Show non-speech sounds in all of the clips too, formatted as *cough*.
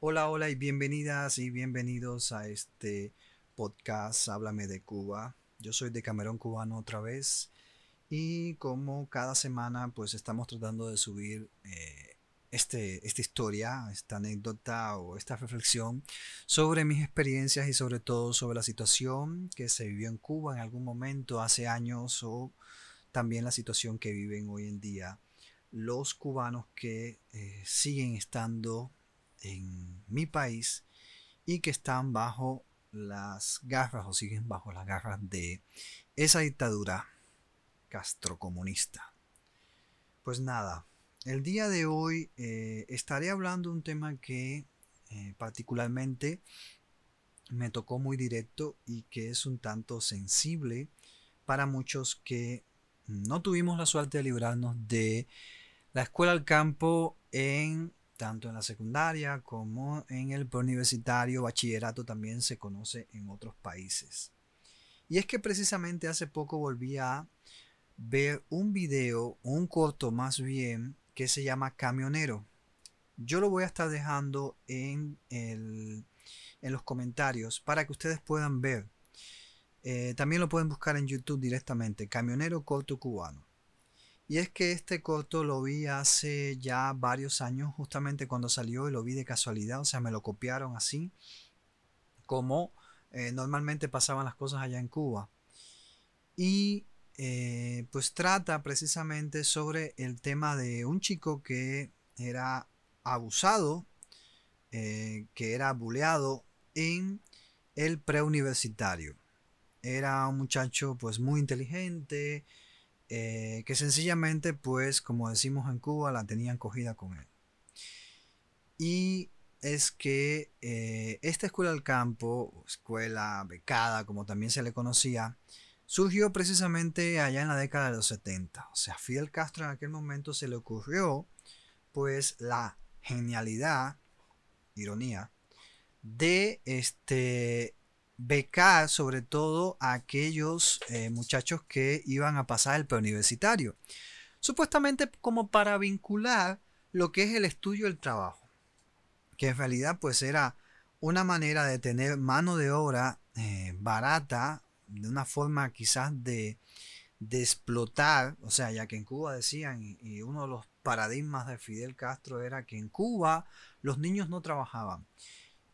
Hola, hola y bienvenidas y bienvenidos a este podcast Háblame de Cuba. Yo soy de Camerón Cubano otra vez y como cada semana pues estamos tratando de subir eh, este, esta historia, esta anécdota o esta reflexión sobre mis experiencias y sobre todo sobre la situación que se vivió en Cuba en algún momento hace años o también la situación que viven hoy en día los cubanos que eh, siguen estando en mi país y que están bajo las garras o siguen bajo las garras de esa dictadura castrocomunista. Pues nada, el día de hoy eh, estaré hablando de un tema que eh, particularmente me tocó muy directo y que es un tanto sensible para muchos que no tuvimos la suerte de librarnos de la escuela al campo en tanto en la secundaria como en el preuniversitario, bachillerato también se conoce en otros países. Y es que precisamente hace poco volví a ver un video, un corto más bien, que se llama Camionero. Yo lo voy a estar dejando en, en los comentarios para que ustedes puedan ver. Eh, también lo pueden buscar en YouTube directamente, Camionero Corto Cubano. Y es que este corto lo vi hace ya varios años, justamente cuando salió y lo vi de casualidad, o sea, me lo copiaron así, como eh, normalmente pasaban las cosas allá en Cuba. Y eh, pues trata precisamente sobre el tema de un chico que era abusado, eh, que era buleado en el preuniversitario. Era un muchacho pues muy inteligente, eh, que sencillamente, pues, como decimos en Cuba, la tenían cogida con él. Y es que eh, esta escuela del campo, escuela becada, como también se le conocía, surgió precisamente allá en la década de los 70. O sea, Fidel Castro en aquel momento se le ocurrió, pues, la genialidad, ironía, de este becar sobre todo a aquellos eh, muchachos que iban a pasar el preuniversitario. Supuestamente como para vincular lo que es el estudio y el trabajo. Que en realidad pues era una manera de tener mano de obra eh, barata, de una forma quizás de, de, explotar, o sea, ya que en Cuba decían, y uno de los paradigmas de Fidel Castro era que en Cuba los niños no trabajaban.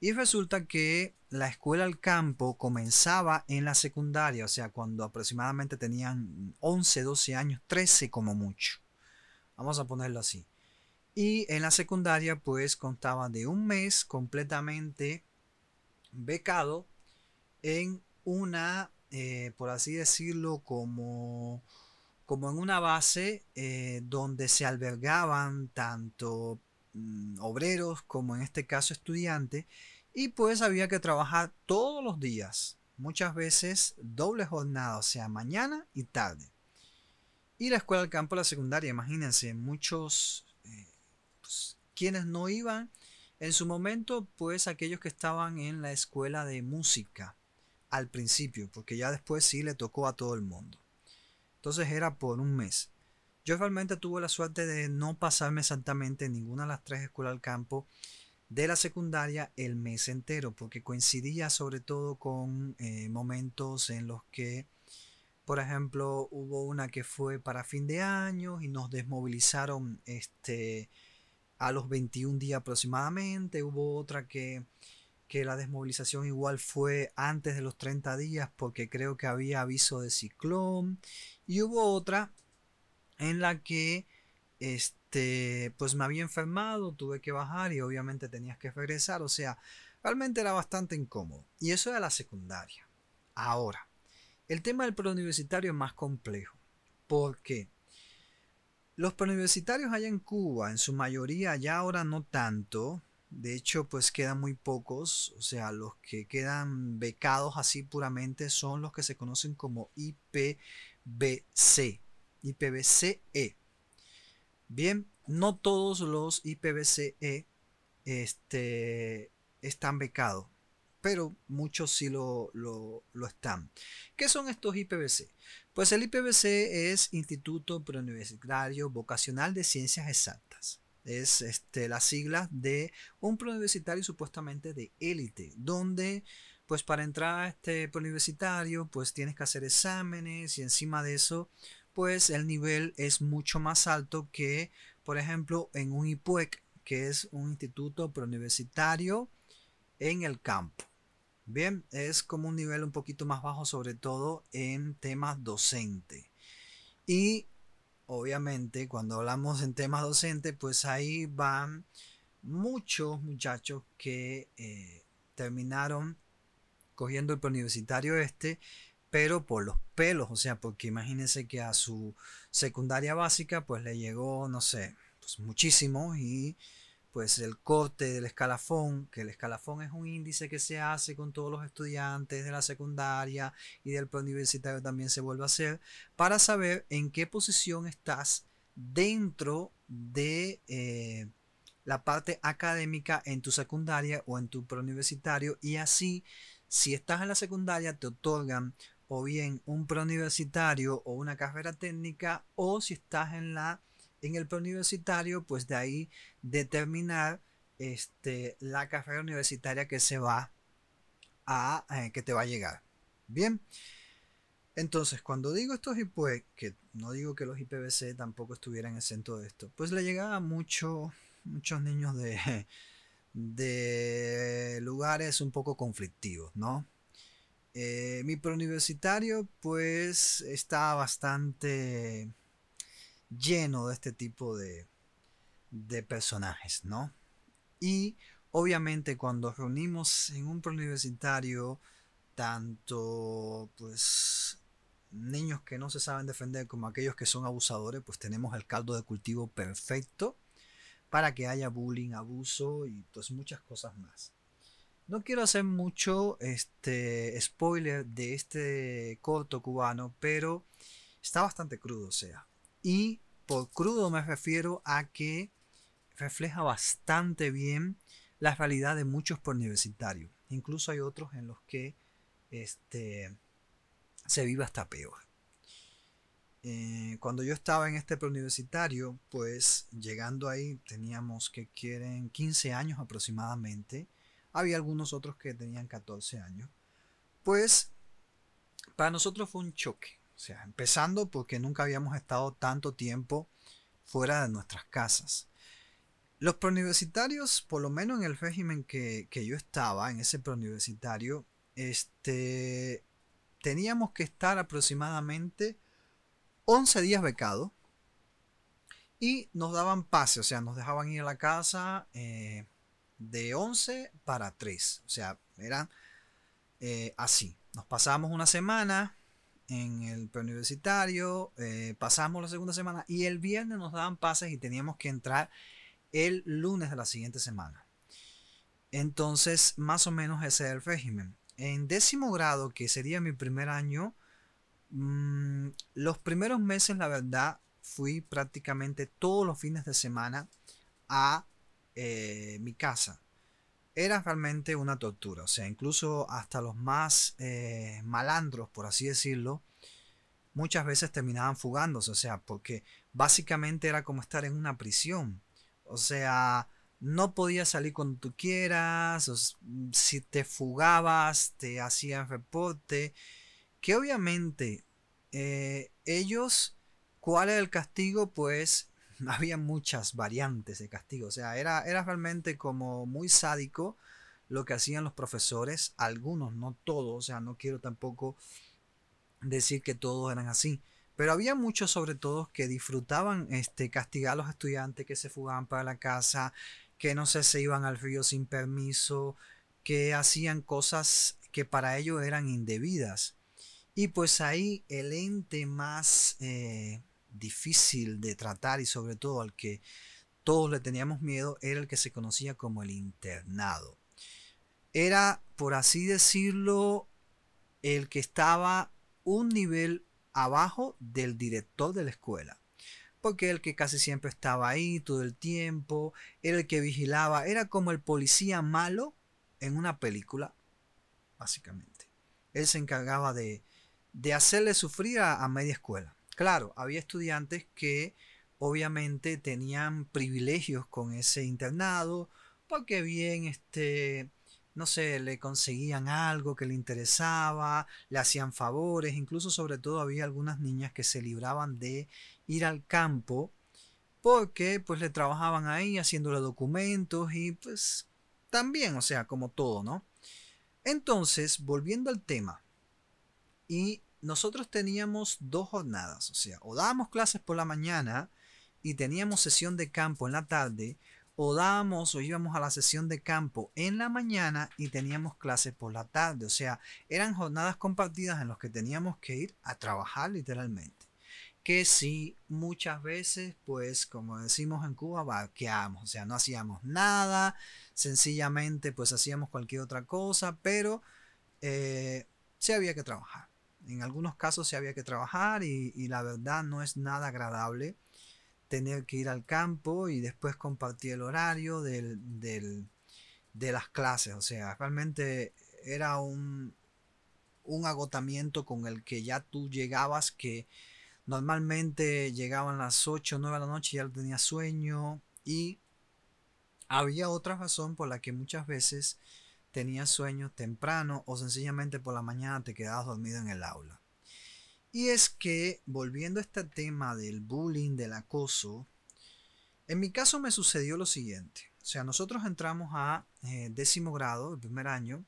Y resulta que la escuela al campo comenzaba en la secundaria, o sea, cuando aproximadamente tenían 11, 12 años, 13 como mucho. Vamos a ponerlo así. Y en la secundaria pues contaba de un mes completamente becado en una, eh, por así decirlo, como, como en una base eh, donde se albergaban tanto mm, obreros como en este caso estudiantes y pues había que trabajar todos los días, muchas veces doble jornada, o sea, mañana y tarde. Y la escuela del campo, la secundaria, imagínense, muchos, eh, pues, quienes no iban, en su momento, pues aquellos que estaban en la escuela de música al principio, porque ya después sí le tocó a todo el mundo. Entonces era por un mes. Yo realmente tuve la suerte de no pasarme exactamente en ninguna de las tres escuelas del campo de la secundaria el mes entero, porque coincidía sobre todo con eh, momentos en los que, por ejemplo, hubo una que fue para fin de año y nos desmovilizaron este, a los 21 días aproximadamente, hubo otra que, que la desmovilización igual fue antes de los 30 días porque creo que había aviso de ciclón. Y hubo otra en la que este, pues me había enfermado, tuve que bajar y obviamente tenías que regresar. O sea, realmente era bastante incómodo. Y eso era la secundaria. Ahora, el tema del preuniversitario es más complejo. porque Los preuniversitarios allá en Cuba, en su mayoría, ya ahora no tanto. De hecho, pues quedan muy pocos. O sea, los que quedan becados así puramente son los que se conocen como IPBC. IPBCE. Bien, no todos los IPVCE este, están becados, pero muchos sí lo, lo, están. ¿Qué son estos IPVC? Pues el IPVC es Instituto Preuniversitario Vocacional de Ciencias Exactas. Es este, la sigla de un preuniversitario supuestamente de élite, donde pues para entrar a este preuniversitario pues tienes que hacer exámenes y encima de eso pues el nivel es mucho más alto que por ejemplo en un IPUEC que es un instituto preuniversitario en el campo. Bien, es como un nivel un poquito más bajo, sobre todo en temas docentes. Y obviamente, cuando hablamos en temas docentes, pues ahí van muchos muchachos que eh, terminaron cogiendo el preuniversitario este, pero por los pelos, o sea, porque imagínense que a su secundaria básica, pues le llegó, no sé, pues muchísimo y pues el corte del escalafón, que el escalafón es un índice que se hace con todos los estudiantes de la secundaria y del preuniversitario también se vuelve a hacer, para saber en qué posición estás dentro de eh, la parte académica en tu secundaria o en tu preuniversitario y así si estás en la secundaria te otorgan o bien un preuniversitario o una carrera técnica o si estás en la en el preuniversitario, pues de ahí determinar este, la carrera universitaria que se va a, eh, que te va a llegar. Bien. Entonces, cuando digo estos IPUE, que no digo que los IPBC tampoco estuvieran exentos de esto, pues le llegaba a mucho, muchos niños de, de lugares un poco conflictivos, ¿no? Eh, mi preuniversitario, pues, está bastante lleno de este tipo de, de personajes, ¿no? Y obviamente cuando reunimos en un preuniversitario tanto pues niños que no se saben defender como aquellos que son abusadores, pues tenemos el caldo de cultivo perfecto para que haya bullying, abuso y pues muchas cosas más. No quiero hacer mucho este spoiler de este corto cubano, pero está bastante crudo, o sea, y por crudo me refiero a que refleja bastante bien la realidad de muchos universitarios. Incluso hay otros en los que este, se vive hasta peor. Eh, cuando yo estaba en este preuniversitario, pues llegando ahí teníamos que quieren 15 años aproximadamente. Había algunos otros que tenían 14 años. Pues para nosotros fue un choque. O sea, empezando porque nunca habíamos estado tanto tiempo fuera de nuestras casas. Los preuniversitarios, por lo menos en el régimen que, yo estaba, en ese preuniversitario, este, teníamos que estar aproximadamente 11 días becados y nos daban pase, o sea, nos dejaban ir a la casa eh, de 11 para 3, o sea, eran eh, así. Nos pasábamos una semana, en el preuniversitario, eh, pasamos la segunda semana y el viernes nos daban pases y teníamos que entrar el lunes de la siguiente semana. Entonces, más o menos ese es el régimen. En décimo grado, que sería mi primer año, mm, los primeros meses, la verdad, fui prácticamente todos los fines de semana a eh, mi casa era realmente una tortura. O sea, incluso hasta los más eh, malandros, por así decirlo, muchas veces terminaban fugándose. O sea, porque básicamente era como estar en una prisión. O sea, no podías salir cuando tú quieras. si te fugabas, te hacían reporte. Que obviamente eh, ellos, ¿cuál era el castigo? Pues *laughs* había muchas variantes de castigo. O sea, era, era realmente como muy sádico lo que hacían los profesores. Algunos, no todos. O sea, no quiero tampoco decir que todos eran así. Pero había muchos, sobre todo, que disfrutaban este, castigar a los estudiantes que se fugaban para la casa, que no sé, se iban al río sin permiso, que hacían cosas que para ellos eran indebidas. Y pues ahí el ente más eh, difícil de tratar y sobre todo al que todos le teníamos miedo era el que se conocía como el internado. Era, por así decirlo, el que estaba un nivel abajo del director de la escuela. Porque el que casi siempre estaba ahí todo el tiempo, era el que vigilaba, era como el policía malo en una película, básicamente. Él se encargaba de, de hacerle sufrir a media escuela. Claro, había estudiantes que obviamente tenían privilegios con ese internado, porque bien, este, no sé, le conseguían algo que le interesaba, le hacían favores, incluso sobre todo había algunas niñas que se libraban de ir al campo porque pues le trabajaban ahí haciéndole documentos y pues también, o sea, como todo, ¿no? Entonces, volviendo al tema, y nosotros teníamos dos jornadas, o sea, o dábamos clases por la mañana y teníamos sesión de campo en la tarde, o dábamos o íbamos a la sesión de campo en la mañana y teníamos clases por la tarde. O sea, eran jornadas compartidas en las que teníamos que ir a trabajar literalmente. Que sí, muchas veces, pues como decimos en Cuba, vaqueamos, o sea, no hacíamos nada, sencillamente pues hacíamos cualquier otra cosa, pero eh, sí había que trabajar. En algunos casos sí había que trabajar y, la verdad no es nada agradable tener que ir al campo y después compartir el horario del, de las clases. O sea, realmente era un, un agotamiento con el que ya tú llegabas que normalmente llegaban las 8 o 9 de la noche y ya tenías sueño y había otra razón por la que muchas veces tenías sueño temprano o sencillamente por la mañana te quedabas dormido en el aula. Y es que, volviendo a este tema del bullying, del acoso, en mi caso me sucedió lo siguiente. O sea, nosotros entramos a eh, décimo grado, el primer año,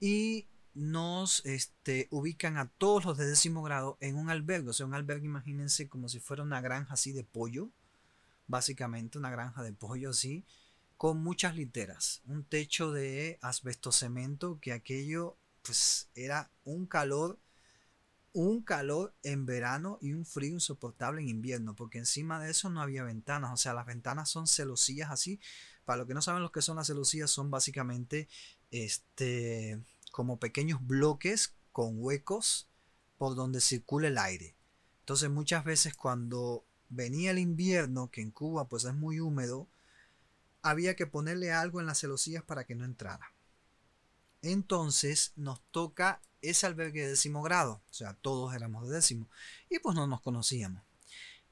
y nos este, ubican a todos los de décimo grado en un albergue. O sea, un albergue, imagínense, como si fuera una granja así de pollo, básicamente una granja de pollo así, con muchas literas, un techo de asbesto cemento, que aquello pues era un calor un calor en verano y un frío insoportable en invierno, porque encima de eso no había ventanas, o sea, las ventanas son celosías así. Para los que no saben lo que son las celosías, son básicamente este, como pequeños bloques con huecos por donde circula el aire. Entonces muchas veces cuando venía el invierno, que en Cuba pues es muy húmedo, había que ponerle algo en las celosías para que no entrara. Entonces nos toca ese albergue de décimo grado, o sea, todos éramos de décimo, y pues no nos conocíamos.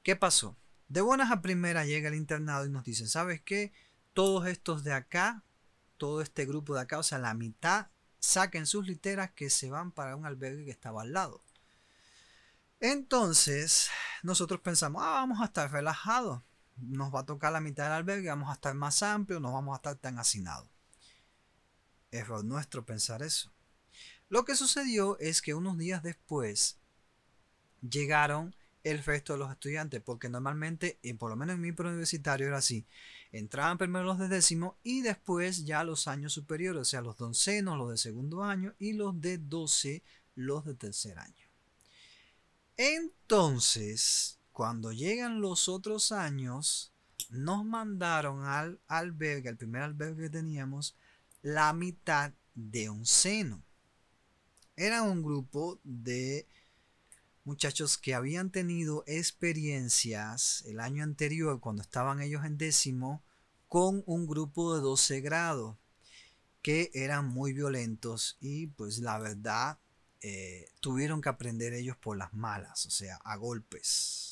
¿Qué pasó? De buenas a primeras llega el internado y nos dicen, ¿sabes qué? Todos estos de acá, todo este grupo de acá, o sea, la mitad, saquen sus literas que se van para un albergue que estaba al lado. Entonces, nosotros pensamos, ah, vamos a estar relajados, nos va a tocar la mitad del albergue, vamos a estar más amplios, no vamos a estar tan hacinados. Error nuestro pensar eso. Lo que sucedió es que unos días después llegaron el resto de los estudiantes, porque normalmente, y por lo menos en mi universitario era así, entraban primero los de décimo y después ya los años superiores, o sea, los doncenos, los de segundo año y los de doce, los de tercer año. Entonces, cuando llegan los otros años, nos mandaron al albergue, al primer albergue que teníamos, la mitad de un seno. Era un grupo de muchachos que habían tenido experiencias el año anterior cuando estaban ellos en décimo con un grupo de 12 grados que eran muy violentos y pues la verdad eh, tuvieron que aprender ellos por las malas, o sea, a golpes.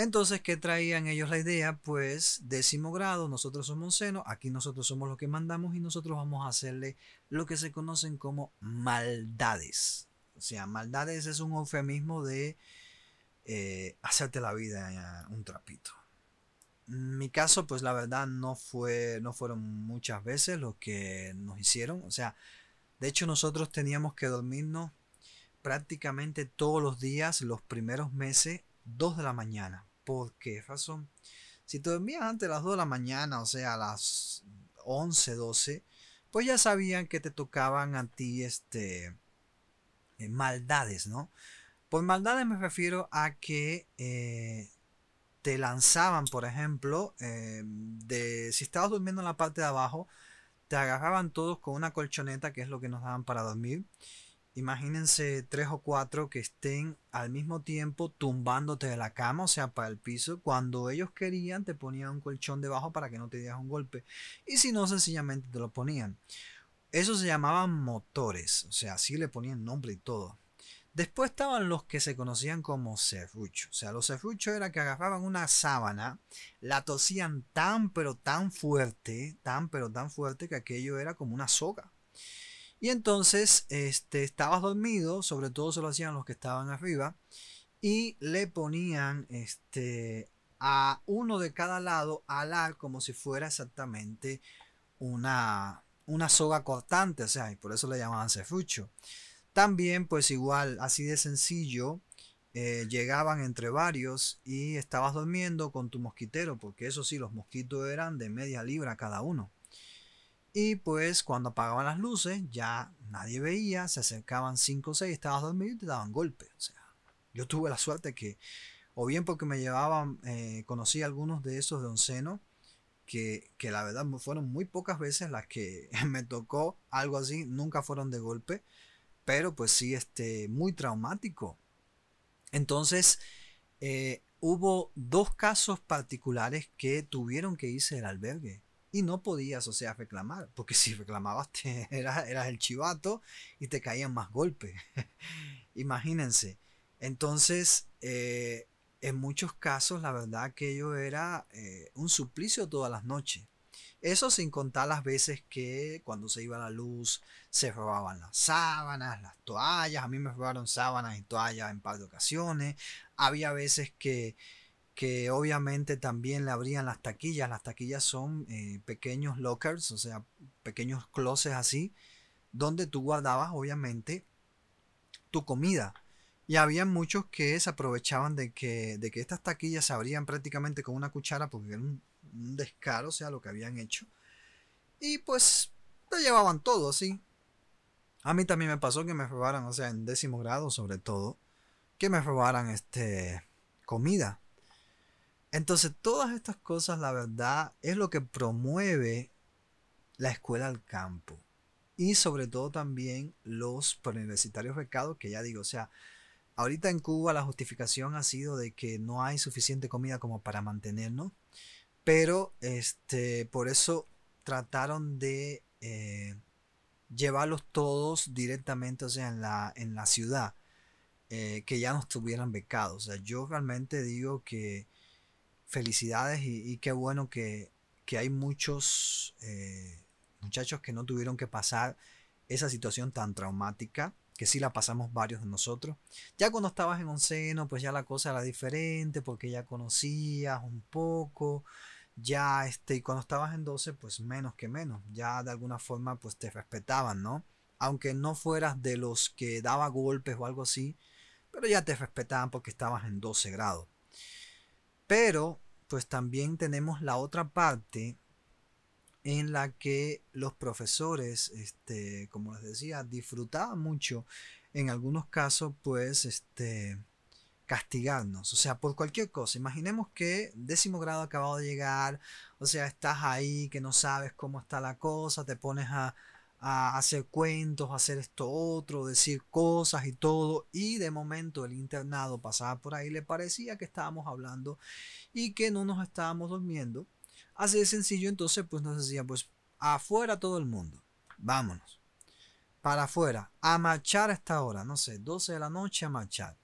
Entonces, ¿qué traían ellos la idea? Pues décimo grado, nosotros somos seno, aquí nosotros somos los que mandamos y nosotros vamos a hacerle lo que se conocen como maldades. O sea, maldades es un eufemismo de eh, hacerte la vida un trapito. En mi caso, pues la verdad no fue, no fueron muchas veces lo que nos hicieron. O sea, de hecho nosotros teníamos que dormirnos prácticamente todos los días, los primeros meses, 2 de la mañana. ¿Por qué razón? Si te dormías antes de las 2 de la mañana, o sea, a las 11, 12, pues ya sabían que te tocaban a ti este, eh, maldades, ¿no? Por maldades me refiero a que eh, te lanzaban, por ejemplo, eh, de si estabas durmiendo en la parte de abajo, te agarraban todos con una colchoneta, que es lo que nos daban para dormir, Imagínense tres o cuatro que estén al mismo tiempo tumbándote de la cama, o sea, para el piso. Cuando ellos querían, te ponían un colchón debajo para que no te dieras un golpe. Y si no, sencillamente te lo ponían. Eso se llamaban motores, o sea, así le ponían nombre y todo. Después estaban los que se conocían como serruchos. O sea, los serruchos era que agarraban una sábana, la tosían tan pero tan fuerte, tan pero tan fuerte que aquello era como una soga. Y entonces este, estabas dormido, sobre todo se lo hacían los que estaban arriba, y le ponían este, a uno de cada lado alar como si fuera exactamente una, una soga cortante, o sea, y por eso le llamaban serrucho. También, pues igual, así de sencillo, eh, llegaban entre varios y estabas durmiendo con tu mosquitero, porque eso sí, los mosquitos eran de media libra cada uno. Y pues cuando apagaban las luces, ya nadie veía, se acercaban 5 o 6, estabas dormido y te daban golpes. O sea, yo tuve la suerte que, o bien porque me llevaban, eh, conocí algunos de esos de onceno, que, que, la verdad fueron muy pocas veces las que *laughs* me tocó algo así, nunca fueron de golpe, pero pues sí, este, muy traumático. Entonces, eh, hubo dos casos particulares que tuvieron que irse del albergue y no podías, o sea, reclamar, porque *laughs* si reclamabas te, eras, eras el chivato y te caían más golpes. *laughs* Imagínense. Entonces, eh, en muchos casos, la verdad, aquello era eh, un suplicio todas las noches. Eso sin contar las veces que cuando se iba la luz se robaban las sábanas, las toallas. A mí me robaron sábanas y toallas en par de ocasiones. Había veces que, que obviamente también le abrían las taquillas. Las taquillas son eh, pequeños lockers, o sea, pequeños closets así, donde tú guardabas obviamente tu comida. Y había muchos que se aprovechaban de que, de que estas taquillas se abrían prácticamente con una cuchara porque era un descaro, o sea, lo que habían hecho. Y pues te llevaban todo, sí. A mí también me pasó que me robaran, o sea, en décimo grado sobre todo, que me robaran este comida. Entonces, todas estas cosas, la verdad, es lo que promueve la escuela al campo. Y sobre todo también los preuniversitarios becados, que ya digo, o sea, ahorita en Cuba la justificación ha sido de que no hay suficiente comida como para mantenernos. Pero este, por eso trataron de eh, llevarlos todos directamente, o sea, en la, en la ciudad, eh, que ya no estuvieran becados. O sea, yo realmente digo que felicidades y, qué bueno que, hay muchos eh, muchachos que no tuvieron que pasar esa situación tan traumática que sí la pasamos varios de nosotros. Ya cuando estabas en onceno, pues ya la cosa era diferente porque ya conocías un poco, ya este, y cuando estabas en 12, pues menos que menos, ya de alguna forma pues te respetaban, ¿no? Aunque no fueras de los que daba golpes o algo así, pero ya te respetaban porque estabas en 12 grados. Pero pues también tenemos la otra parte en la que los profesores, este, como les decía, disfrutaban mucho, en algunos casos, pues, este, castigarnos, o sea, por cualquier cosa. Imaginemos que décimo grado acabado de llegar, o sea, estás ahí, que no sabes cómo está la cosa, te pones a, hacer cuentos, a hacer esto otro, decir cosas y todo, y de momento el internado pasaba por ahí, le parecía que estábamos hablando y que no nos estábamos durmiendo. Así de sencillo, entonces pues nos decía, pues afuera todo el mundo, vámonos, para afuera, a marchar a esta hora, no sé, 12 de la noche a marchar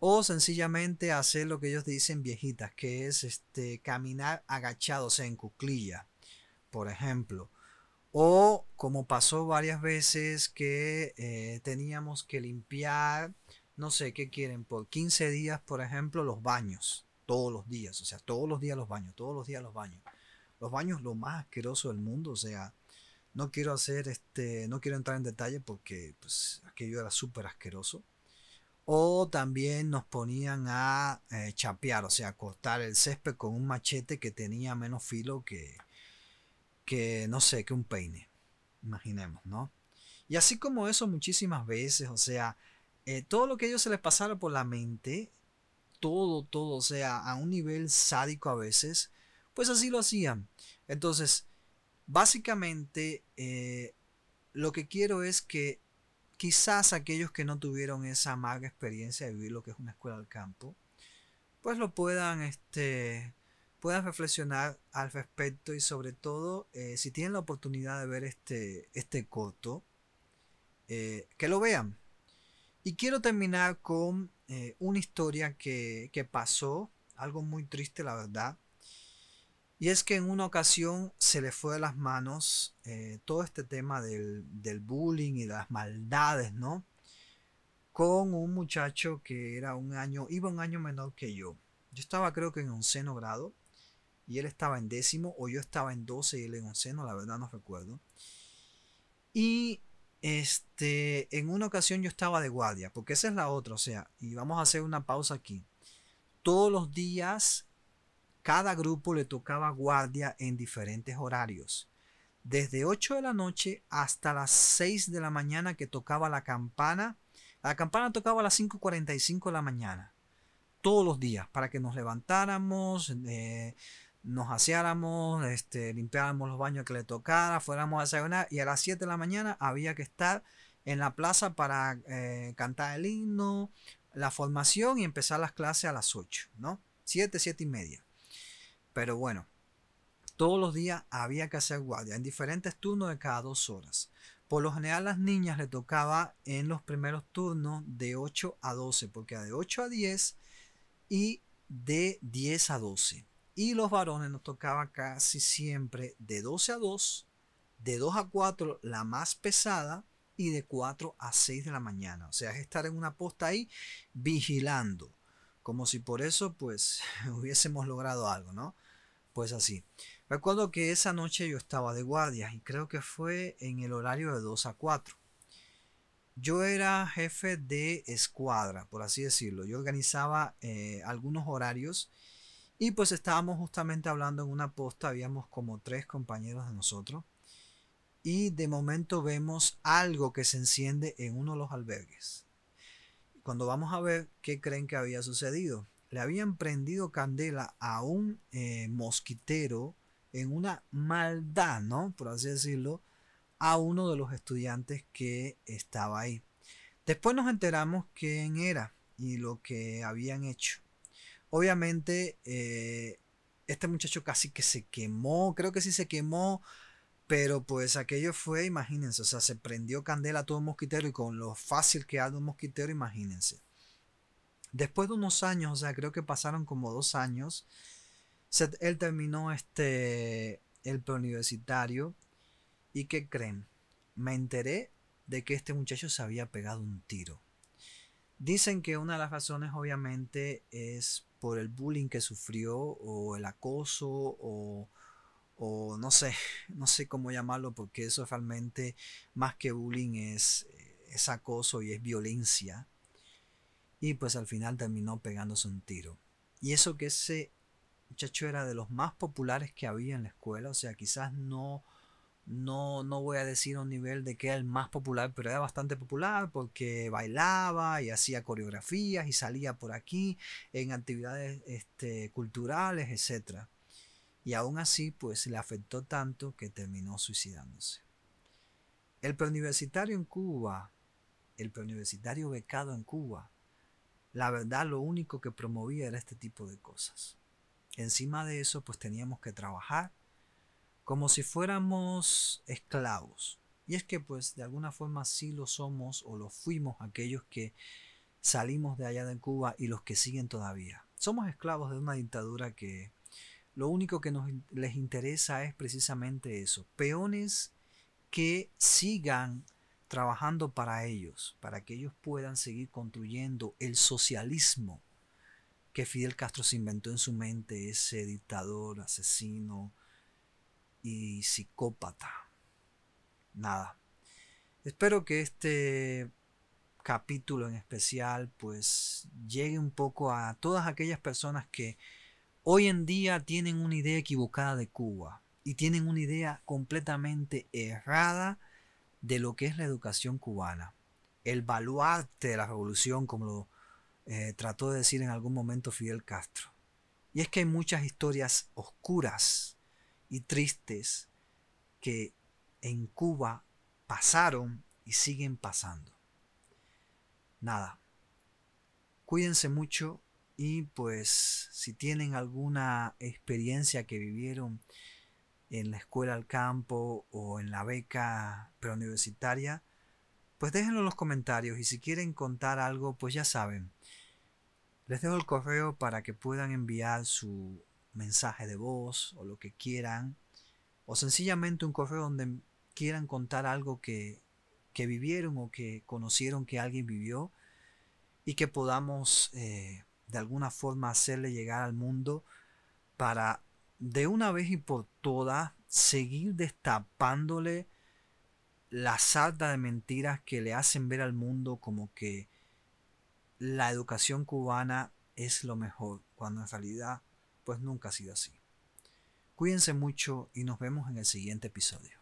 o sencillamente hacer lo que ellos dicen viejitas, que es este, caminar agachados en cuclilla, por ejemplo. O como pasó varias veces que eh, teníamos que limpiar, no sé qué quieren, por 15 días, por ejemplo, los baños. Todos los días, o sea, todos los días los baños, todos los días los baños. Los baños lo más asqueroso del mundo, o sea, no quiero hacer este, no quiero entrar en detalle porque pues aquello era súper asqueroso. O también nos ponían a eh, chapear, o sea, cortar el césped con un machete que tenía menos filo que, que no sé, que un peine. Imaginemos, ¿no? Y así como eso muchísimas veces, o sea, eh, todo lo que a ellos se les pasara por la mente, todo, todo, o sea, a un nivel sádico a veces, pues así lo hacían. Entonces, básicamente, eh, lo que quiero es que quizás aquellos que no tuvieron esa amarga experiencia de vivir lo que es una escuela al campo, pues lo puedan, este, puedan reflexionar al respecto y sobre todo eh, si tienen la oportunidad de ver este, este corto, eh, que lo vean Y quiero terminar con eh, una historia que, pasó, algo muy triste la verdad. Y es que en una ocasión se le fue de las manos todo este tema del, del, bullying y de las maldades, ¿no? Con un muchacho que era un año, iba un año menor que yo. Yo estaba creo que en onceno grado y él estaba en décimo o yo estaba en doce y él en onceno, la verdad no recuerdo. Y este, en una ocasión yo estaba de guardia, porque esa es la otra, o sea, y vamos a hacer una pausa aquí. Todos los días, cada grupo le tocaba guardia en diferentes horarios. Desde 8 de la noche hasta las 6 de la mañana que tocaba la campana. La campana tocaba a las 5.45 de la mañana. Todos los días, para que nos levantáramos, eh, nos aseáramos, este, limpiáramos los baños que le tocara, fuéramos a desayunar y a las 7 de la mañana había que estar en la plaza para eh, cantar el himno, la formación y empezar las clases a las 8, ¿no? 7, 7 y media. Pero bueno, todos los días había que hacer guardia en diferentes turnos de cada dos horas. Por lo general las niñas le tocaba en los primeros turnos de 8 a 12, porque de 8 a 10 y de 10 a 12. Y los varones nos tocaba casi siempre de 12 a 2, de 2 a 4 la más pesada y de 4 a 6 de la mañana. O sea, es estar en una posta ahí vigilando. Como si por eso pues *laughs* hubiésemos logrado algo, ¿no? Pues así. Recuerdo que esa noche yo estaba de guardia y creo que fue en el horario de 2 a 4. Yo era jefe de escuadra, por así decirlo. Yo organizaba eh, algunos horarios y pues estábamos justamente hablando en una posta, habíamos como tres compañeros de nosotros. Y de momento vemos algo que se enciende en uno de los albergues. Cuando vamos a ver qué creen que había sucedido, le habían prendido candela a un eh, mosquitero en una maldad, ¿no? Por así decirlo, a uno de los estudiantes que estaba ahí. Después nos enteramos quién era y lo que habían hecho. Obviamente, eh, este muchacho casi que se quemó, creo que sí se quemó, pero pues aquello fue, imagínense, o sea, se prendió candela a todo mosquitero y con lo fácil que anda un mosquitero, imagínense. Después de unos años, o sea, creo que pasaron como dos años, él terminó este, el preuniversitario y ¿qué creen? Me enteré de que este muchacho se había pegado un tiro. Dicen que una de las razones obviamente es por el bullying que sufrió o el acoso o, o no sé, *laughs* no sé cómo llamarlo porque eso realmente más que bullying es, es acoso y es violencia. Y pues al final terminó pegándose un tiro. Y eso que ese muchacho era de los más populares que había en la escuela, o sea, quizás no no, no voy a decir a un nivel de que era el más popular, pero era bastante popular porque bailaba y hacía coreografías y salía por aquí en actividades este, culturales, etc. Y aún así, pues le afectó tanto que terminó suicidándose. El preuniversitario en Cuba, el preuniversitario becado en Cuba, la verdad lo único que promovía era este tipo de cosas. Encima de eso, pues teníamos que trabajar como si fuéramos esclavos. Y es que pues de alguna forma sí lo somos o lo fuimos aquellos que salimos de allá de Cuba y los que siguen todavía. Somos esclavos de una dictadura que lo único que nos, les interesa es precisamente eso, peones que sigan trabajando para ellos, para que ellos puedan seguir construyendo el socialismo que Fidel Castro se inventó en su mente, ese dictador, asesino, y psicópata. Nada. Espero que este capítulo en especial pues llegue un poco a todas aquellas personas que hoy en día tienen una idea equivocada de Cuba y tienen una idea completamente errada de lo que es la educación cubana. El baluarte de la revolución, como lo eh, trató de decir en algún momento Fidel Castro. Y es que hay muchas historias oscuras y tristes que en Cuba pasaron y siguen pasando. Nada. Cuídense mucho y pues si tienen alguna experiencia que vivieron en la escuela al campo o en la beca preuniversitaria, pues déjenlo en los comentarios y si quieren contar algo, pues ya saben. Les dejo el correo para que puedan enviar su mensaje de voz o lo que quieran. O sencillamente un correo donde quieran contar algo que, que vivieron o que conocieron que alguien vivió y que podamos eh, de alguna forma hacerle llegar al mundo para de una vez y por todas seguir destapándole la sarta de mentiras que le hacen ver al mundo como que la educación cubana es lo mejor, cuando en realidad pues nunca ha sido así. Cuídense mucho y nos vemos en el siguiente episodio.